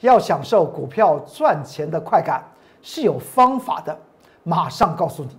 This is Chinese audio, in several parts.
要享受股票赚钱的快感是有方法的，马上告诉你。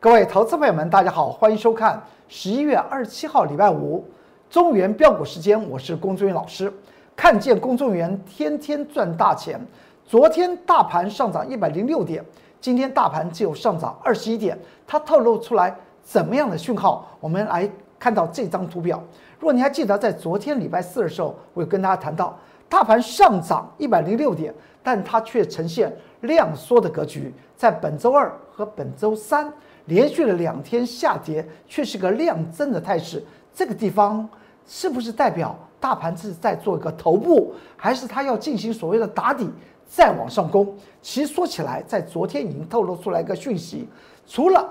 各位投资朋友们，大家好，欢迎收看十一月二十七号礼拜五中原标股时间，我是龚忠元老师。看见公众员天天赚大钱。昨天大盘上涨一百零六点，今天大盘只有上涨二十一点，它透露出来怎么样的讯号？我们来看到这张图表。如果你还记得，在昨天礼拜四的时候，我有跟大家谈到，大盘上涨一百零六点，但它却呈现量缩的格局。在本周二和本周三连续了两天下跌，却是个量增的态势。这个地方是不是代表大盘是在做一个头部，还是它要进行所谓的打底？再往上攻，其实说起来，在昨天已经透露出来一个讯息，除了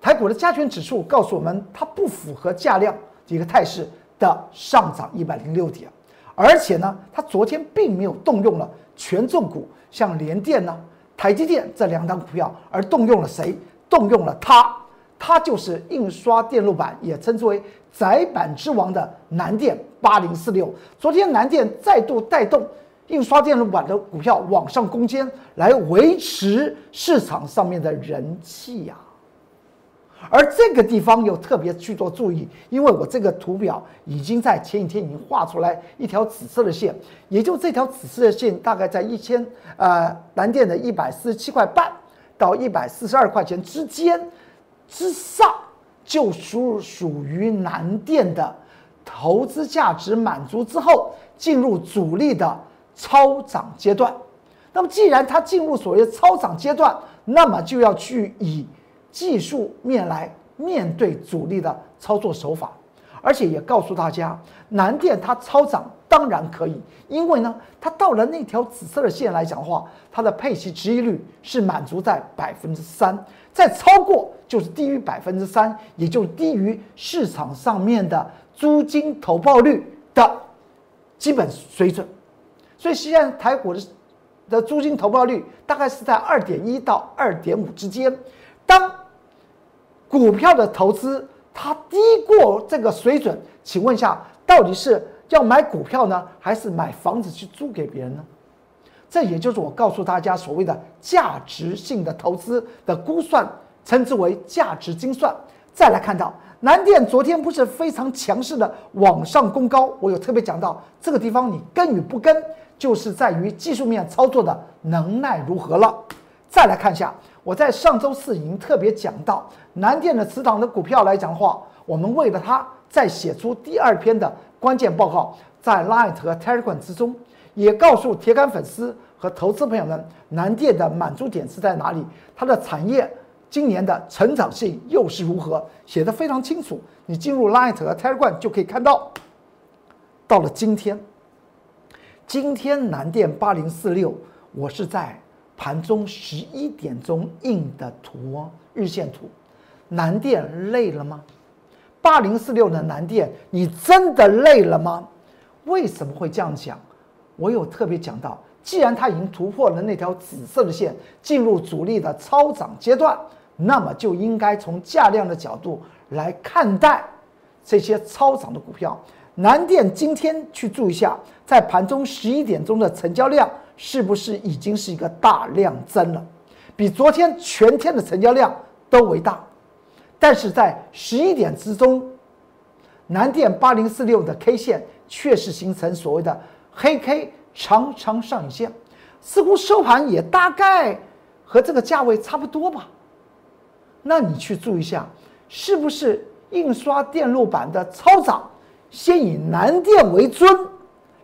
台股的加权指数告诉我们它不符合价量一个态势的上涨一百零六点，而且呢，它昨天并没有动用了权重股，像联电呢、台积电这两档股票，而动用了谁？动用了它，它就是印刷电路板，也称之为窄板之王的南电八零四六。昨天南电再度带动。印刷电路板的股票往上攻坚，来维持市场上面的人气呀。而这个地方又特别去做注意，因为我这个图表已经在前几天已经画出来一条紫色的线，也就这条紫色的线大概在一千呃蓝电的一百四十七块半到一百四十二块钱之间之上，就属属于蓝电的投资价值满足之后，进入主力的。超涨阶段，那么既然它进入所谓的超涨阶段，那么就要去以技术面来面对主力的操作手法，而且也告诉大家，南电它超涨当然可以，因为呢，它到了那条紫色的线来讲的话，它的配息值益率是满足在百分之三，再超过就是低于百分之三，也就低于市场上面的租金投报率的基本水准。所以现在台股的的租金投报率大概是在二点一到二点五之间。当股票的投资它低过这个水准，请问一下，到底是要买股票呢，还是买房子去租给别人呢？这也就是我告诉大家所谓的价值性的投资的估算，称之为价值精算。再来看到南电昨天不是非常强势的往上攻高，我有特别讲到这个地方，你跟与不跟？就是在于技术面操作的能耐如何了。再来看一下，我在上周四已经特别讲到南电的磁档的股票来讲的话，我们为了它再写出第二篇的关键报告，在 Light 和 Telegram 之中，也告诉铁杆粉丝和投资朋友们，南电的满足点是在哪里，它的产业今年的成长性又是如何，写的非常清楚。你进入 Light 和 Telegram 就可以看到，到了今天。今天南电八零四六，我是在盘中十一点钟印的图哦，日线图。南电累了吗？八零四六的南电，你真的累了吗？为什么会这样讲？我有特别讲到，既然它已经突破了那条紫色的线，进入主力的超涨阶段，那么就应该从价量的角度来看待这些超涨的股票。南电今天去注意一下，在盘中十一点钟的成交量是不是已经是一个大量增了？比昨天全天的成交量都为大。但是在十一点之中，南电八零四六的 K 线确实形成所谓的黑 K 长长上影线，似乎收盘也大概和这个价位差不多吧。那你去注意一下，是不是印刷电路板的超涨？先以南电为尊，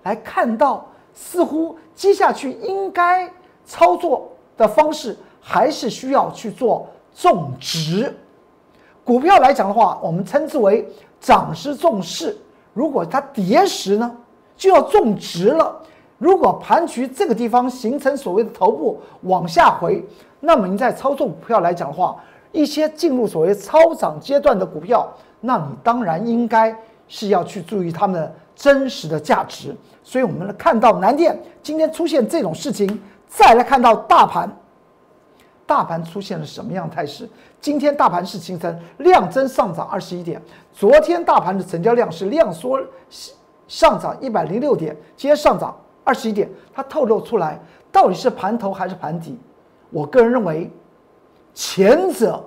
来看到似乎接下去应该操作的方式，还是需要去做种植。股票来讲的话，我们称之为涨时重视。如果它跌时呢，就要种植了。如果盘局这个地方形成所谓的头部往下回，那么你在操作股票来讲的话，一些进入所谓超涨阶段的股票，那你当然应该。是要去注意它们真实的价值，所以我们来看到南电今天出现这种事情，再来看到大盘，大盘出现了什么样态势？今天大盘是形成量增上涨二十一点，昨天大盘的成交量是量缩上涨一百零六点，今天上涨二十一点，它透露出来到底是盘头还是盘底？我个人认为，前者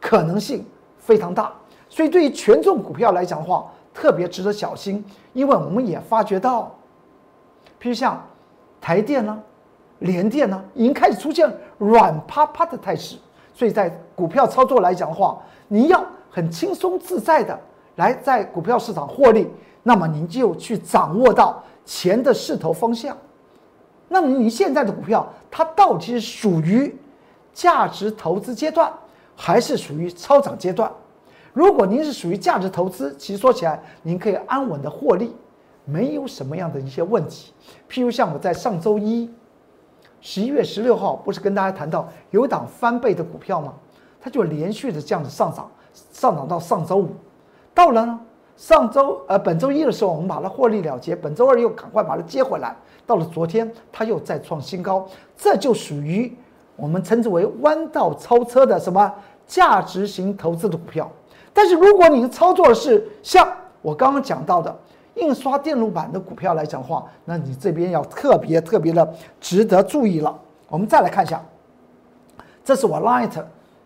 可能性非常大，所以对于权重股票来讲的话，特别值得小心，因为我们也发觉到，譬如像台电呢。联电呢，已经开始出现软趴趴的态势，所以在股票操作来讲的话，你要很轻松自在的来在股票市场获利，那么您就去掌握到钱的势头方向。那么你现在的股票，它到底是属于价值投资阶段，还是属于超涨阶段？如果您是属于价值投资，其实说起来，您可以安稳的获利，没有什么样的一些问题。譬如像我在上周一。十一月十六号不是跟大家谈到有档翻倍的股票吗？它就连续的这样子上涨，上涨到上周五，到了呢上周呃本周一的时候，我们把它获利了结，本周二又赶快把它接回来，到了昨天它又再创新高，这就属于我们称之为弯道超车的什么价值型投资的股票。但是如果你操作的是像我刚刚讲到的。印刷电路板的股票来讲的话，那你这边要特别特别的值得注意了。我们再来看一下，这是我 Light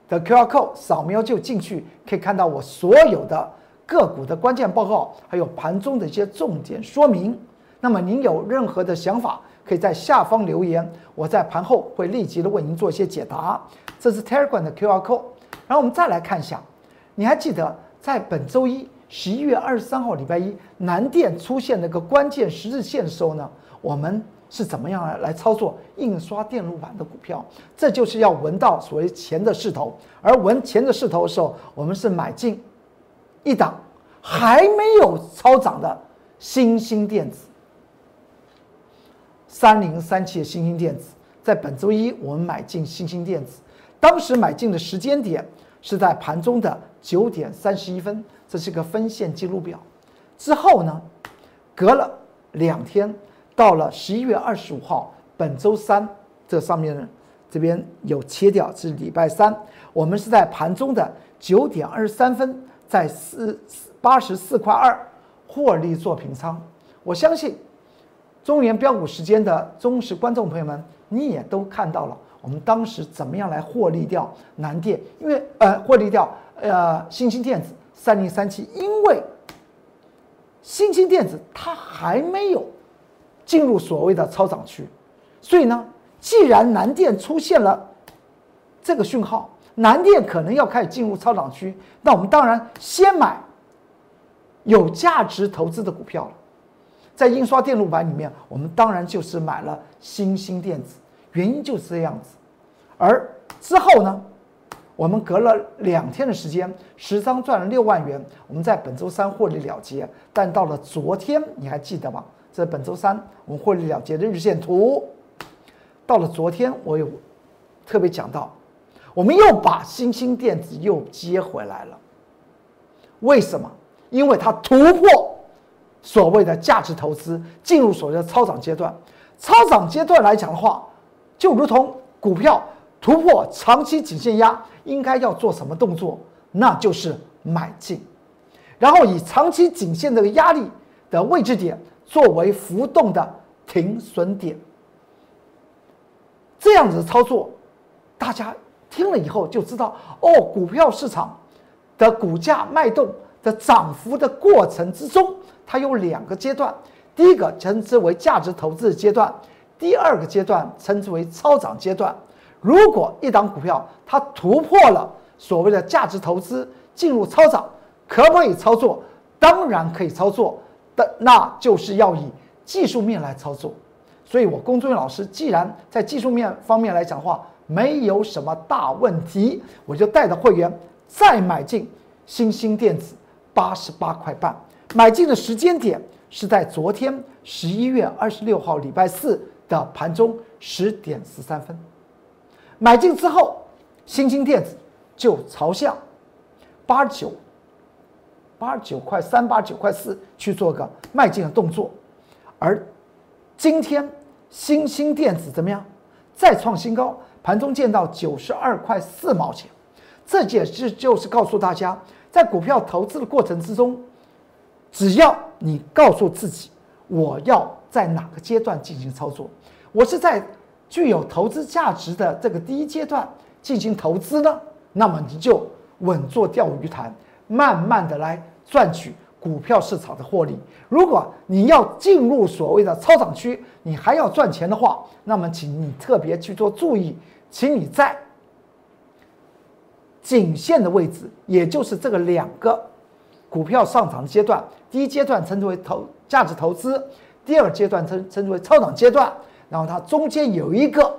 的 QR code，扫描就进去，可以看到我所有的个股的关键报告，还有盘中的一些重点说明。那么您有任何的想法，可以在下方留言，我在盘后会立即的为您做一些解答。这是 Telegram 的 QR code，然后我们再来看一下，你还记得在本周一？十一月二十三号，礼拜一，南电出现那个关键十日线的时候呢，我们是怎么样来来操作印刷电路板的股票？这就是要闻到所谓钱的势头，而闻钱的势头的时候，我们是买进一档还没有超涨的新兴电子，三零三七的新兴电子，在本周一我们买进新兴电子，当时买进的时间点是在盘中的九点三十一分。这是个分线记录表，之后呢，隔了两天，到了十一月二十五号，本周三，这上面，这边有切掉，是礼拜三，我们是在盘中的九点二十三分，在四八十四块二获利做平仓。我相信中原标股时间的忠实观众朋友们，你也都看到了，我们当时怎么样来获利掉南电，因为呃，获利掉呃，新兴电子。三零三七，因为新兴电子它还没有进入所谓的超涨区，所以呢，既然南电出现了这个讯号，南电可能要开始进入超涨区，那我们当然先买有价值投资的股票了。在印刷电路板里面，我们当然就是买了新兴电子，原因就是这样子。而之后呢？我们隔了两天的时间，十张赚了六万元。我们在本周三获利了结，但到了昨天，你还记得吗？这本周三我们获利了结的日线图。到了昨天，我有特别讲到，我们又把新兴电子又接回来了。为什么？因为它突破所谓的价值投资，进入所谓的超涨阶段。超涨阶段来讲的话，就如同股票。突破长期颈线压，应该要做什么动作？那就是买进，然后以长期颈线这个压力的位置点作为浮动的停损点。这样子的操作，大家听了以后就知道哦，股票市场的股价脉动的涨幅的过程之中，它有两个阶段，第一个称之为价值投资的阶段，第二个阶段称之为超涨阶段。如果一档股票它突破了所谓的价值投资，进入超涨，可不可以操作？当然可以操作，的那就是要以技术面来操作。所以我龚忠老师既然在技术面方面来讲话，没有什么大问题，我就带着会员再买进新兴电子八十八块半，买进的时间点是在昨天十一月二十六号礼拜四的盘中十点十三分。买进之后，新兴电子就朝向八十九、八九块三、八十九块四去做个迈进的动作，而今天新兴电子怎么样？再创新高，盘中见到九十二块四毛钱。这件事就是告诉大家，在股票投资的过程之中，只要你告诉自己，我要在哪个阶段进行操作，我是在具有投资价值的这个第一阶段进行投资呢，那么你就稳坐钓鱼台，慢慢的来赚取股票市场的获利。如果你要进入所谓的超涨区，你还要赚钱的话，那么请你特别去做注意，请你在。颈线的位置，也就是这个两个股票上涨的阶段，第一阶段称之为投价值投资，第二阶段称称之为超涨阶段，然后它中间有一个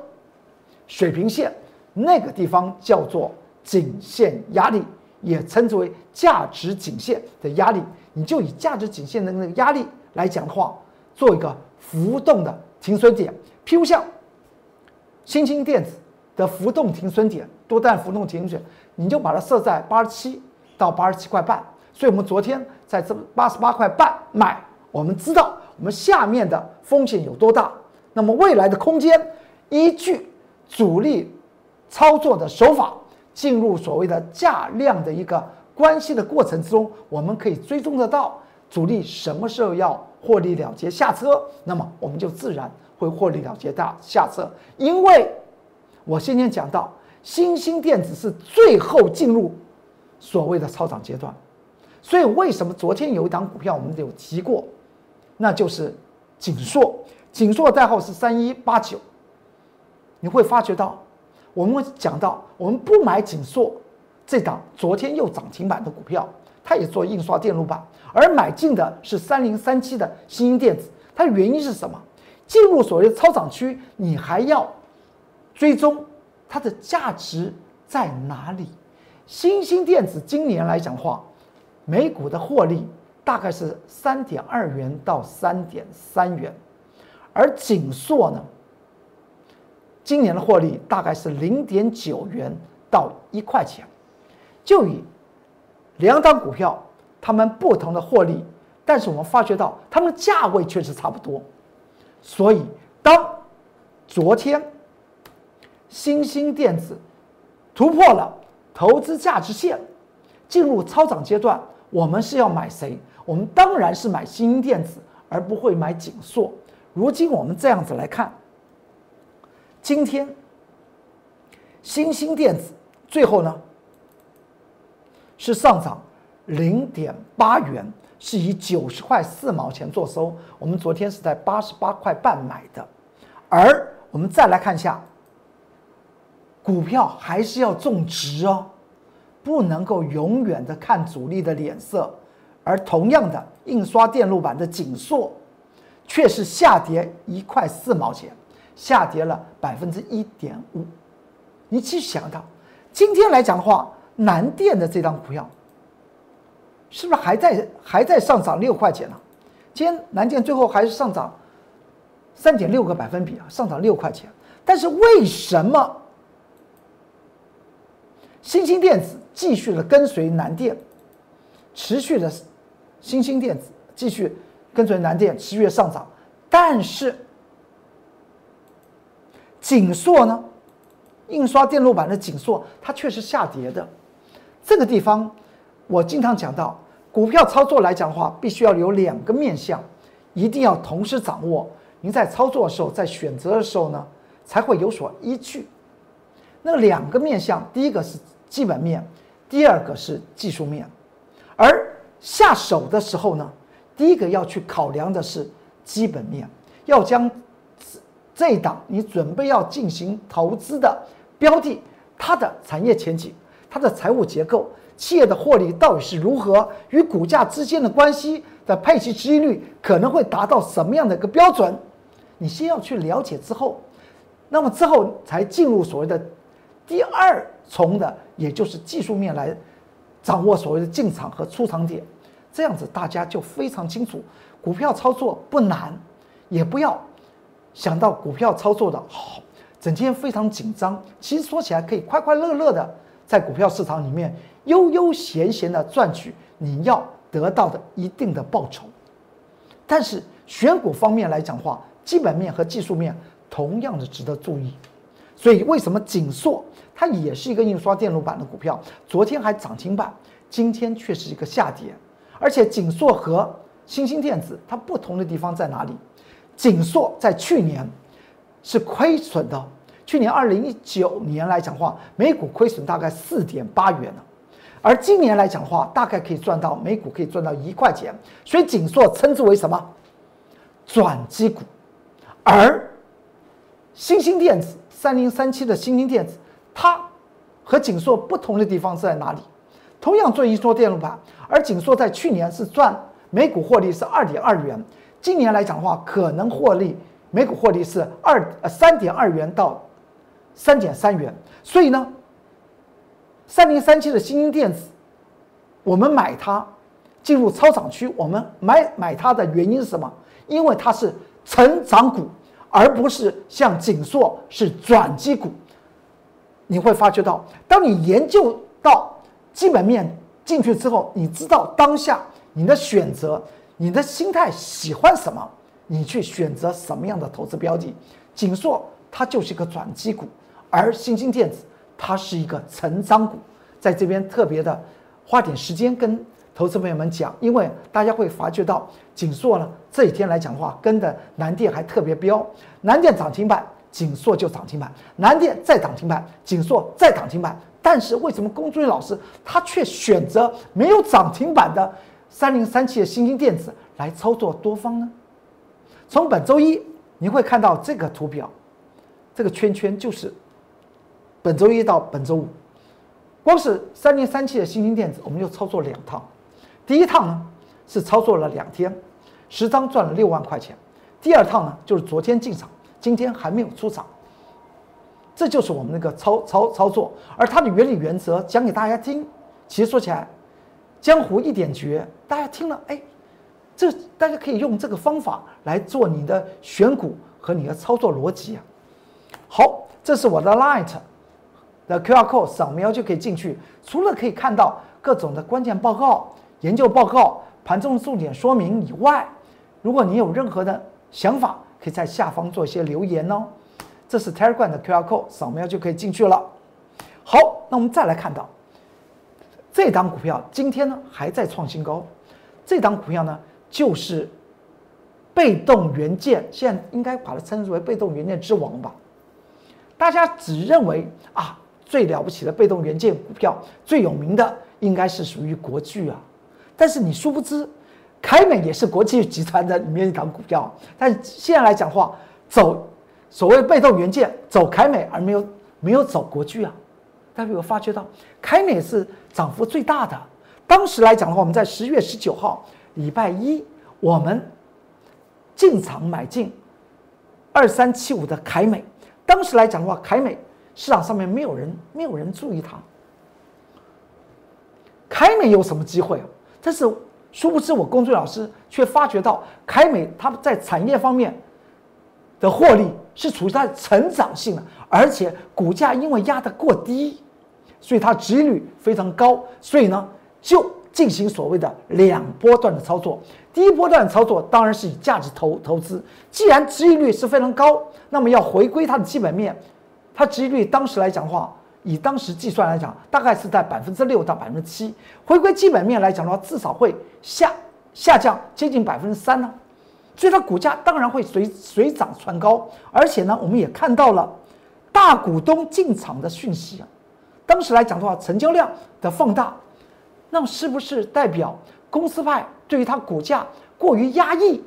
水平线，那个地方叫做颈线压力，也称之为价值颈线的压力。你就以价值颈线的那个压力来讲的话，做一个浮动的停损点，譬如像新兴电子的浮动停损点，多单浮动停损。你就把它设在八十七到八十七块半，所以我们昨天在这八十八块半买，我们知道我们下面的风险有多大。那么未来的空间，依据主力操作的手法，进入所谓的价量的一个关系的过程之中，我们可以追踪得到主力什么时候要获利了结下车，那么我们就自然会获利了结大下车。因为我先前讲到。新兴电子是最后进入所谓的超涨阶段，所以为什么昨天有一档股票我们有提过，那就是锦硕，锦硕代号是三一八九。你会发觉到，我们讲到我们不买锦硕这档昨天又涨停板的股票，它也做印刷电路板，而买进的是三零三七的新兴电子，它原因是什么？进入所谓的超涨区，你还要追踪。它的价值在哪里？新兴电子今年来讲的话，每股的获利大概是三点二元到三点三元，而锦硕呢，今年的获利大概是零点九元到一块钱。就以两档股票，它们不同的获利，但是我们发觉到它们价位确实差不多，所以当昨天。新兴电子突破了投资价值线，进入超涨阶段。我们是要买谁？我们当然是买新兴电子，而不会买景硕。如今我们这样子来看，今天新兴电子最后呢是上涨零点八元，是以九十块四毛钱做收。我们昨天是在八十八块半买的，而我们再来看一下。股票还是要种植哦，不能够永远的看主力的脸色。而同样的，印刷电路板的紧缩，却是下跌一块四毛钱，下跌了百分之一点五。你去想到，今天来讲的话，南电的这张股票，是不是还在还在上涨六块钱呢？今天南电最后还是上涨三点六个百分比啊，上涨六块钱。但是为什么？新兴电子继续的跟随南电，持续的，新兴电子继续跟随南电持续上涨，但是锦硕呢，印刷电路板的锦硕它却是下跌的。这个地方我经常讲到，股票操作来讲的话，必须要有两个面向，一定要同时掌握。您在操作的时候，在选择的时候呢，才会有所依据。那两个面向，第一个是。基本面，第二个是技术面，而下手的时候呢，第一个要去考量的是基本面，要将这一档你准备要进行投资的标的，它的产业前景、它的财务结构、企业的获利到底是如何，与股价之间的关系的配息收益率可能会达到什么样的一个标准，你先要去了解之后，那么之后才进入所谓的第二从的。也就是技术面来掌握所谓的进场和出场点，这样子大家就非常清楚。股票操作不难，也不要想到股票操作的好，整天非常紧张。其实说起来可以快快乐乐的在股票市场里面悠悠闲闲的赚取你要得到的一定的报酬。但是选股方面来讲的话，基本面和技术面同样的值得注意。所以为什么锦硕它也是一个印刷电路板的股票，昨天还涨停板，今天却是一个下跌。而且锦硕和新兴电子它不同的地方在哪里？锦硕在去年是亏损的，去年二零一九年来讲话，每股亏损大概四点八元呢。而今年来讲话，大概可以赚到每股可以赚到一块钱，所以锦硕称之为什么转机股？而新兴电子三零三七的新兴电子，它和锦硕不同的地方是在哪里？同样做一说电路板，而锦硕在去年是赚每股获利是二点二元，今年来讲的话，可能获利每股获利是二呃三点二元到三点三元，所以呢。三零三七的新兴电子，我们买它进入超涨区。我们买买它的原因是什么？因为它是成长股，而不是像锦硕是转机股。你会发觉到，当你研究到基本面进去之后，你知道当下你的选择，你的心态喜欢什么，你去选择什么样的投资标的。锦硕它就是一个转机股，而新兴电子。它是一个成长股，在这边特别的花点时间跟投资朋友们讲，因为大家会发觉到锦硕呢这几天来讲的话，跟的南电还特别飙，南电涨停板，锦硕就涨停板，南电再涨停板，锦硕再涨停板。但是为什么龚忠义老师他却选择没有涨停板的三零三七的新兴电子来操作多方呢？从本周一你会看到这个图表，这个圈圈就是。本周一到本周五，光是三零三七的新兴电子，我们就操作两趟。第一趟呢是操作了两天，十张赚了六万块钱。第二趟呢就是昨天进场，今天还没有出场。这就是我们那个操操操作，而它的原理原则讲给大家听。其实说起来，江湖一点绝，大家听了，哎，这大家可以用这个方法来做你的选股和你的操作逻辑啊。好，这是我的 light。的 QR code 扫描就可以进去，除了可以看到各种的关键报告、研究报告、盘中重点说明以外，如果你有任何的想法，可以在下方做一些留言哦。这是 Telegram 的 QR code，扫描就可以进去了。好，那我们再来看到这档股票今天呢还在创新高，这档股票呢就是被动元件，现在应该把它称之为被动元件之王吧？大家只认为啊。最了不起的被动元件股票，最有名的应该是属于国巨啊。但是你殊不知，凯美也是国际集团的里面一档股票。但是现在来讲话，走所谓被动元件，走凯美而没有没有走国巨啊。大家有发觉到，凯美是涨幅最大的。当时来讲的话，我们在十月十九号礼拜一，我们进场买进二三七五的凯美。当时来讲的话，凯美。市场上面没有人，没有人注意它。凯美有什么机会这？是殊不知，我工作老师却发觉到，凯美它在产业方面的获利是处于在成长性的，而且股价因为压得过低，所以它值率非常高。所以呢，就进行所谓的两波段的操作。第一波段的操作当然是以价值投投资，既然值率是非常高，那么要回归它的基本面。它值率当时来讲的话，以当时计算来讲，大概是在百分之六到百分之七。回归基本面来讲的话，至少会下下降接近百分之三呢。所以它股价当然会随随涨窜高。而且呢，我们也看到了大股东进场的讯息啊。当时来讲的话，成交量的放大，那么是不是代表公司派对于它股价过于压抑，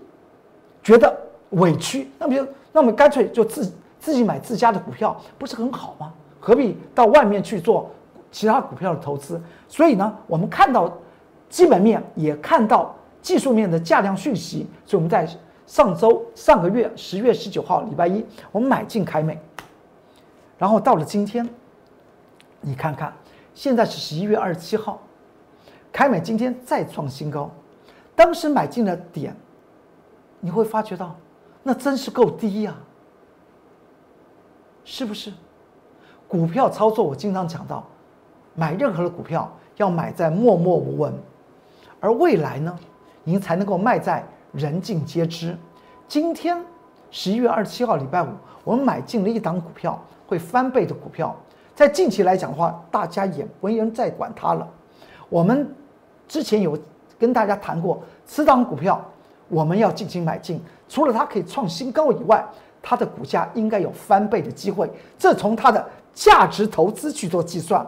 觉得委屈？那么就那么干脆就自。自己买自家的股票不是很好吗？何必到外面去做其他股票的投资？所以呢，我们看到基本面，也看到技术面的价量讯息。所以我们在上周上个月十月十九号礼拜一，我们买进凯美，然后到了今天，你看看，现在是十一月二十七号，凯美今天再创新高。当时买进的点，你会发觉到，那真是够低呀。是不是？股票操作，我经常讲到，买任何的股票要买在默默无闻，而未来呢，您才能够卖在人尽皆知。今天十一月二十七号礼拜五，我们买进了一档股票，会翻倍的股票，在近期来讲的话，大家也没人再管它了。我们之前有跟大家谈过，此档股票我们要进行买进，除了它可以创新高以外，它的股价应该有翻倍的机会。这从它的价值投资去做计算，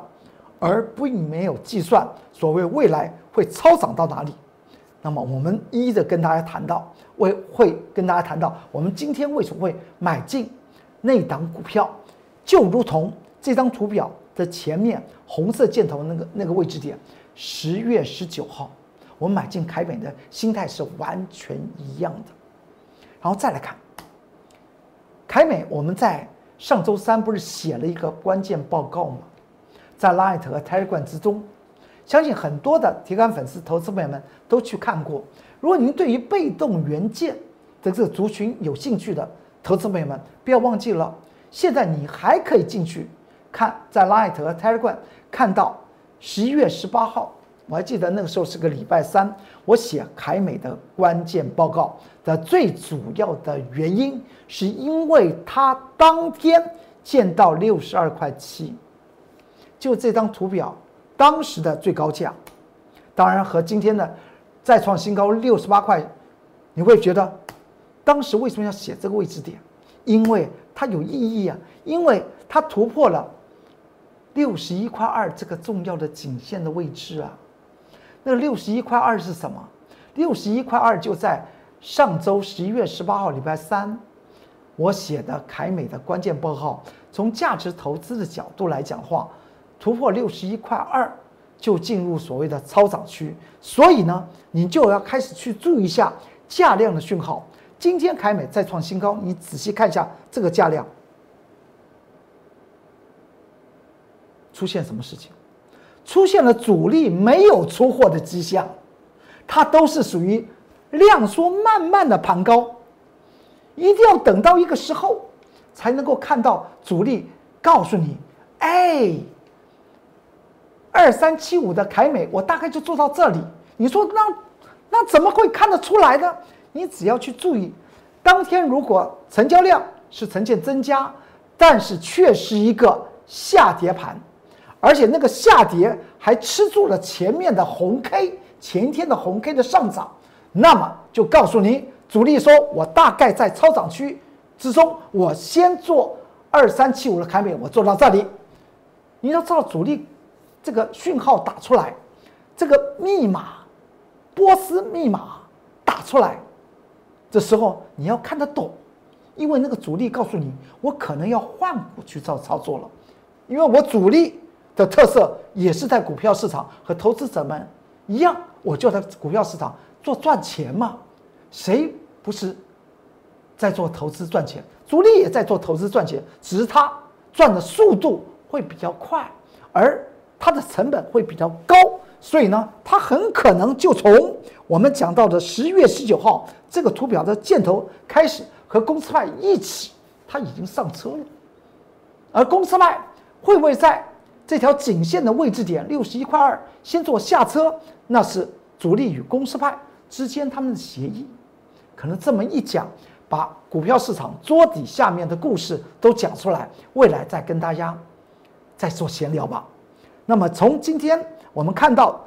而并没有计算所谓未来会超涨到哪里。那么我们一一的跟大家谈到，会会跟大家谈到，我们今天为什么会买进那档股票，就如同这张图表的前面红色箭头那个那个位置点，十月十九号，我们买进凯美的心态是完全一样的。然后再来看凯美，我们在上周三不是写了一个关键报告吗？在 Light 和 Telegram 之中。相信很多的铁杆粉丝、投资朋友们都去看过。如果您对于被动元件的这个族群有兴趣的投资朋友们，不要忘记了，现在你还可以进去看，在 Light 和 Telegram 看到十一月十八号，我还记得那个时候是个礼拜三，我写凯美的关键报告的最主要的原因，是因为它当天见到六十二块七，就这张图表。当时的最高价，当然和今天的再创新高六十八块，你会觉得当时为什么要写这个位置点？因为它有意义啊，因为它突破了六十一块二这个重要的颈线的位置啊。那六十一块二是什么？六十一块二就在上周十一月十八号礼拜三，我写的凯美的关键报告，从价值投资的角度来讲话。突破六十一块二，就进入所谓的超涨区，所以呢，你就要开始去注意一下价量的讯号。今天凯美再创新高，你仔细看一下这个价量出现什么事情？出现了主力没有出货的迹象，它都是属于量缩慢慢的盘高，一定要等到一个时候才能够看到主力告诉你，哎。二三七五的凯美，我大概就做到这里。你说那那怎么会看得出来呢？你只要去注意，当天如果成交量是呈现增加，但是却是一个下跌盘，而且那个下跌还吃住了前面的红 K，前天的红 K 的上涨，那么就告诉你，主力说我大概在超涨区之中，我先做二三七五的凯美，我做到这里。你要知道主力。这个讯号打出来，这个密码，波斯密码打出来，这时候你要看得懂，因为那个主力告诉你，我可能要换股去做操作了，因为我主力的特色也是在股票市场和投资者们一样，我就在股票市场做赚钱嘛，谁不是在做投资赚钱？主力也在做投资赚钱，只是他赚的速度会比较快，而。它的成本会比较高，所以呢，它很可能就从我们讲到的十月十九号这个图表的箭头开始和公司派一起，它已经上车了。而公司派会不会在这条颈线的位置点六十一块二先做下车？那是主力与公司派之间他们的协议。可能这么一讲，把股票市场桌底下面的故事都讲出来，未来再跟大家再做闲聊吧。那么从今天我们看到，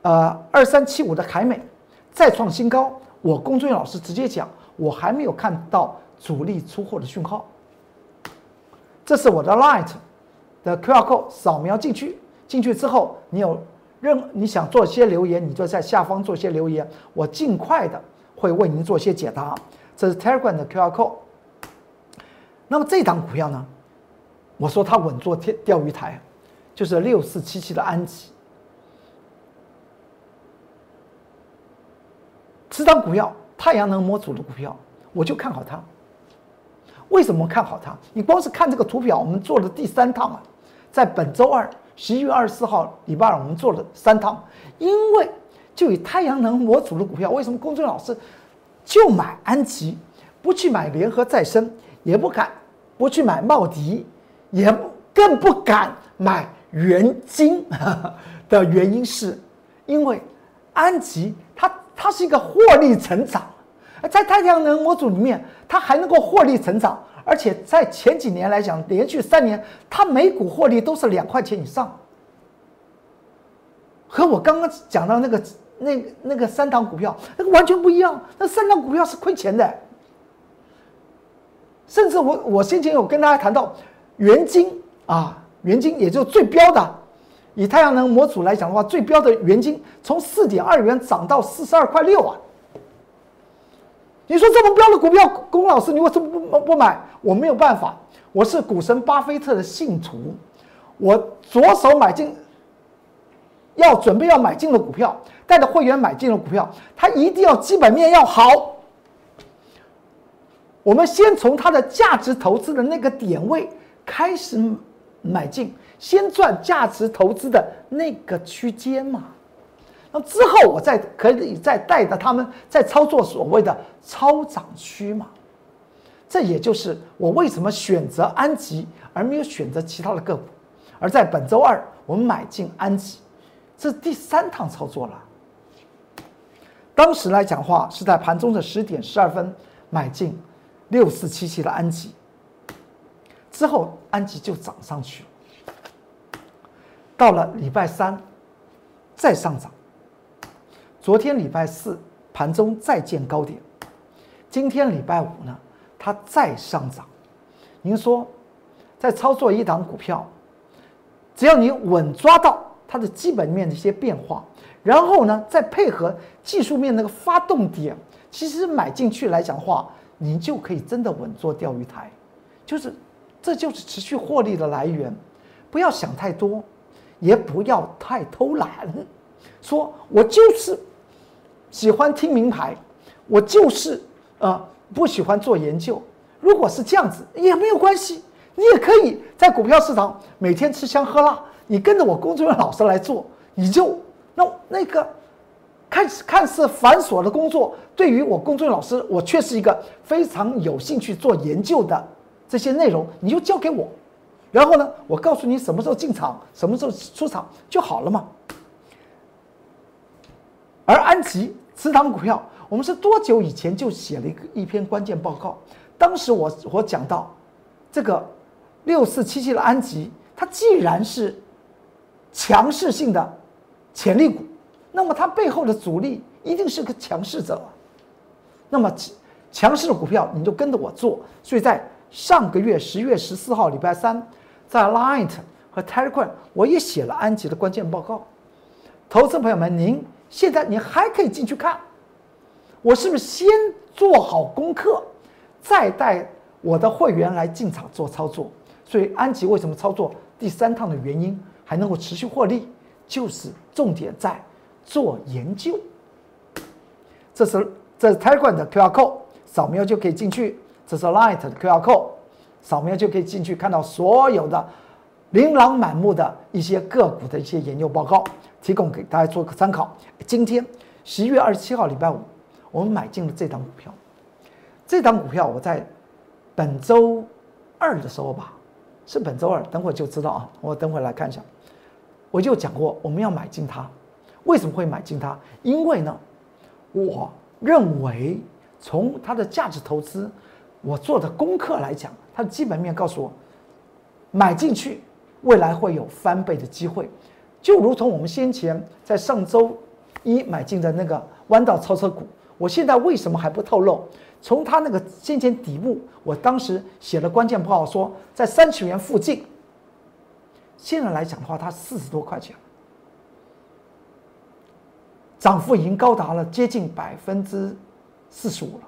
呃，二三七五的凯美再创新高，我龚俊老师直接讲，我还没有看到主力出货的讯号。这是我的 Light 的 QR code，扫描进去，进去之后，你有任你想做些留言，你就在下方做些留言，我尽快的会为您做些解答。这是 Telegram 的 QR code。那么这档股票呢，我说它稳坐钓钓鱼台。就是六四七七的安吉，这张股票太阳能模组的股票，我就看好它。为什么看好它？你光是看这个图表，我们做了第三趟啊，在本周二十一月二十四号礼拜二，我们做了三趟。因为就以太阳能模组的股票，为什么公众老师就买安吉，不去买联合再生，也不敢不去买茂迪，也更不敢买。元金 的原因是，因为安吉它它是一个获利成长，在太阳能模组里面，它还能够获利成长，而且在前几年来讲，连续三年它每股获利都是两块钱以上，和我刚刚讲到那个那那个三档股票那个完全不一样。那三档股票是亏钱的，甚至我我先前有跟大家谈到元金啊，元金也就最标的，以太阳能模组来讲的话，最标的元金从四点二元涨到四十二块六啊。你说这么标的股票，龚老师，你为什么不不买？我没有办法，我是股神巴菲特的信徒，我左手买进，要准备要买进的股票，带着会员买进的股票，它一定要基本面要好。我们先从它的价值投资的那个点位开始买进，先赚价值投资的那个区间嘛。之后，我再可以再带着他们再操作所谓的超涨区嘛？这也就是我为什么选择安吉而没有选择其他的个股。而在本周二，我们买进安吉，这是第三趟操作了。当时来讲话是在盘中的十点十二分买进六四七七的安吉，之后安吉就涨上去到了礼拜三再上涨。昨天礼拜四盘中再见高点，今天礼拜五呢，它再上涨。您说，在操作一档股票，只要你稳抓到它的基本面的一些变化，然后呢，再配合技术面那个发动点，其实买进去来讲话，你就可以真的稳坐钓鱼台，就是这就是持续获利的来源。不要想太多，也不要太偷懒，说我就是。喜欢听名牌，我就是呃不喜欢做研究。如果是这样子也没有关系，你也可以在股票市场每天吃香喝辣。你跟着我工作人员老师来做，你就那那个看看似繁琐的工作，对于我工作人员老师，我却是一个非常有兴趣做研究的这些内容，你就交给我。然后呢，我告诉你什么时候进场，什么时候出场就好了嘛。而安吉。此档股票，我们是多久以前就写了一个一篇关键报告？当时我我讲到，这个六四七七的安吉，它既然是强势性的潜力股，那么它背后的主力一定是个强势者。那么强势的股票，你就跟着我做。所以在上个月十月十四号礼拜三，在 Light 和 Telegram 我也写了安吉的关键报告。投资朋友们，您。现在你还可以进去看，我是不是先做好功课，再带我的会员来进场做操作？所以安吉为什么操作第三趟的原因还能够持续获利，就是重点在做研究。这是这是 Telegram 的 QR code，扫描就可以进去；这是 Light 的 QR code，扫描就可以进去，看到所有的琳琅满目的一些个股的一些研究报告。提供给大家做个参考。今天十一月二十七号，礼拜五，我们买进了这档股票。这档股票我在本周二的时候吧，是本周二，等会就知道啊。我等会来看一下。我就讲过，我们要买进它。为什么会买进它？因为呢，我认为从它的价值投资，我做的功课来讲，它的基本面告诉我，买进去未来会有翻倍的机会。就如同我们先前在上周一买进的那个弯道超车股，我现在为什么还不透露？从它那个先前底部，我当时写了关键报告说在三十元附近。现在来讲的话，它四十多块钱，涨幅已经高达了接近百分之四十五了。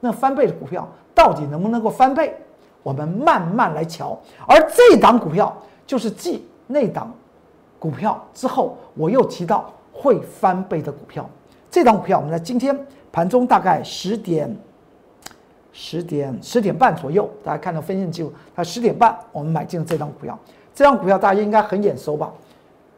那翻倍的股票到底能不能够翻倍？我们慢慢来瞧。而这档股票就是继那档。股票之后，我又提到会翻倍的股票。这档股票，我们在今天盘中大概十点、十点、十点半左右，大家看到分线记录，它十点半我们买进了这档股票。这张股票大家应该很眼熟吧？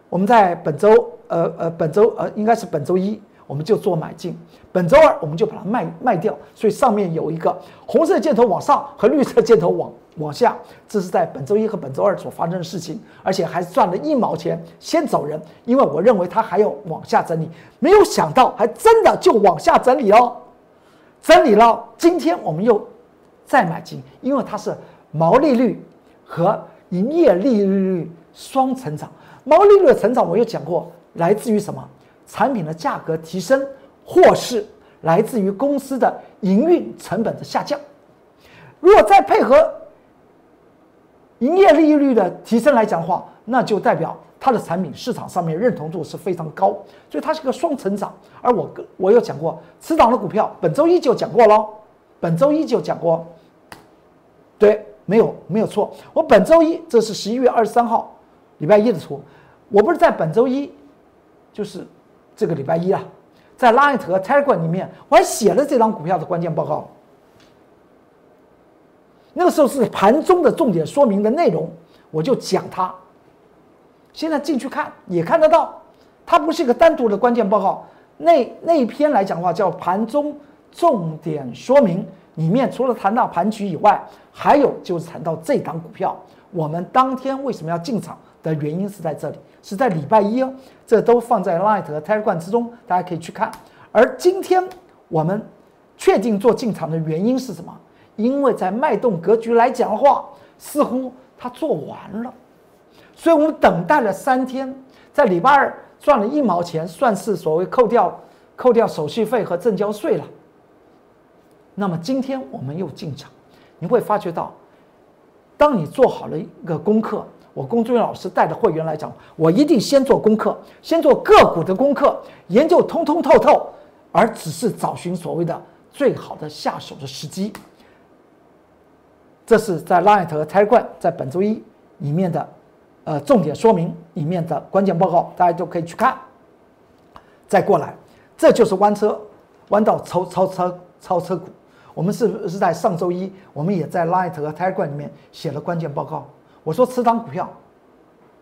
我们在本周，呃呃，本周呃，应该是本周一。我们就做买进，本周二我们就把它卖卖掉，所以上面有一个红色箭头往上和绿色箭头往往下，这是在本周一和本周二所发生的事情，而且还赚了一毛钱先走人，因为我认为它还要往下整理，没有想到还真的就往下整理哦，整理了，今天我们又再买进，因为它是毛利率和营业利率双成长。毛利率的成长，我有讲过，来自于什么？产品的价格提升，或是来自于公司的营运成本的下降。如果再配合营业利率的提升来讲的话，那就代表它的产品市场上面认同度是非常高，所以它是个双成长。而我我有讲过，此档的股票本周一就讲过了，本周一就讲过，对，没有没有错。我本周一这是十一月二十三号，礼拜一的图，我不是在本周一，就是这个礼拜一啊，在 Line 和 Telegram 里面，我还写了这张股票的关键报告。那个时候是盘中的重点说明的内容，我就讲它。现在进去看也看得到，它不是一个单独的关键报告。那那一篇来讲的话，叫盘中重点说明，里面除了谈到盘局以外，还有就是谈到这档股票，我们当天为什么要进场的原因是在这里，是在礼拜一哦，这都放在 Light 和 Telegram 之中，大家可以去看。而今天我们确定做进场的原因是什么？因为在脉动格局来讲的话，似乎它做完了，所以我们等待了三天，在礼拜二赚了一毛钱，算是所谓扣掉扣掉手续费和证交税了。那么今天我们又进场，你会发觉到，当你做好了一个功课，我龚俊老师带的会员来讲，我一定先做功课，先做个股的功课，研究通通透透，而只是找寻所谓的最好的下手的时机。这是在 Line 和 Telegram 在本周一里面的，呃，重点说明里面的关键报告，大家都可以去看。再过来，这就是弯车，弯道超超车超车股。我们是是在上周一，我们也在 Line 和 Telegram 里面写了关键报告。我说，此档股票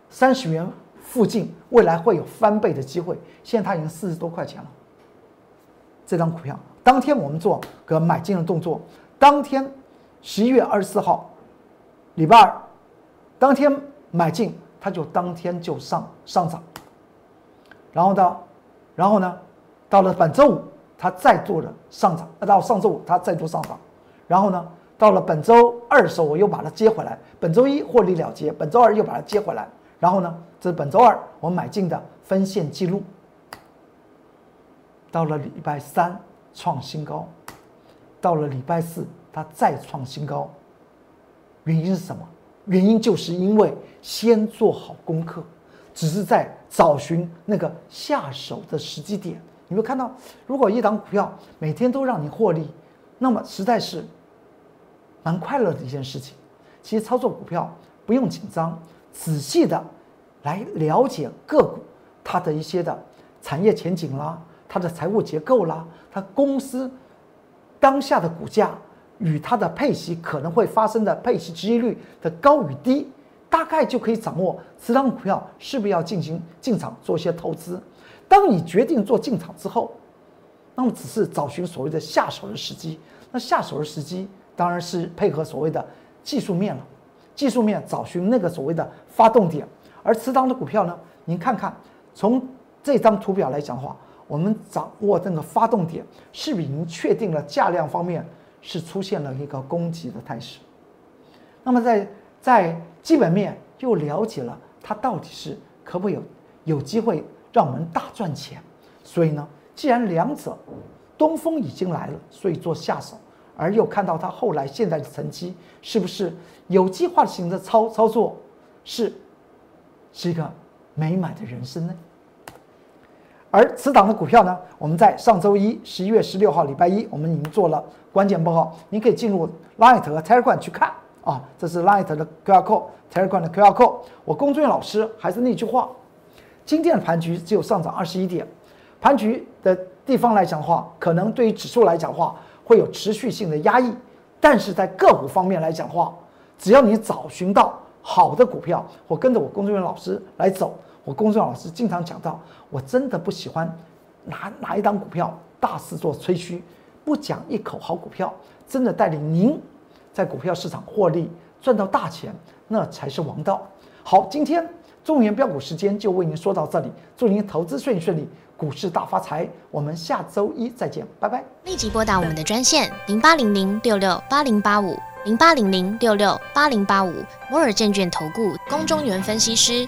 三十元附近，未来会有翻倍的机会。现在它已经四十多块钱了。这张股票，当天我们做个买进的动作，当天。十一月二十四号，礼拜二，当天买进，它就当天就上上涨。然后呢，然后呢，到了本周五，它再做了上涨。到上周五它再做上涨。然后呢，到了本周二的时候，我又把它接回来。本周一获利了结，本周二又把它接回来。然后呢，这是本周二我买进的分线记录。到了礼拜三创新高，到了礼拜四。它再创新高，原因是什么？原因就是因为先做好功课，只是在找寻那个下手的时机点。你会看到，如果一档股票每天都让你获利，那么实在是蛮快乐的一件事情。其实操作股票不用紧张，仔细的来了解个股它的一些的产业前景啦，它的财务结构啦，它公司当下的股价。与它的配息可能会发生的配息收益率的高与低，大概就可以掌握此档股票是不是要进行进场做一些投资。当你决定做进场之后，那么只是找寻所谓的下手的时机。那下手的时机当然是配合所谓的技术面了，技术面找寻那个所谓的发动点。而此档的股票呢，您看看从这张图表来讲的话，我们掌握这个发动点是不是已经确定了价量方面？是出现了一个攻击的态势，那么在在基本面又了解了它到底是可不可以有有机会让我们大赚钱，所以呢，既然两者东风已经来了，所以做下手，而又看到它后来现在的成绩，是不是有计划型的操操作，是是一个美满的人生呢？而此档的股票呢，我们在上周一十一月十六号礼拜一，我们已经做了关键报告，您可以进入 Light 和 Telegram 去看啊，这是 Light 的 QR code，Telegram 的 QR code。我龚俊老师还是那句话，今天的盘局只有上涨二十一点，盘局的地方来讲的话，可能对于指数来讲的话会有持续性的压抑，但是在个股方面来讲的话，只要你找寻到好的股票，或跟着我工作人员老师来走。我公众老师经常讲到，我真的不喜欢拿拿一档股票大肆做吹嘘，不讲一口好股票，真的带领您在股票市场获利赚到大钱，那才是王道。好，今天中原标股时间就为您说到这里，祝您投资顺顺利，股市大发财。我们下周一再见，拜拜。立即拨打我们的专线零八零零六六八零八五零八零零六六八零八五摩尔证券投顾龚中原分析师。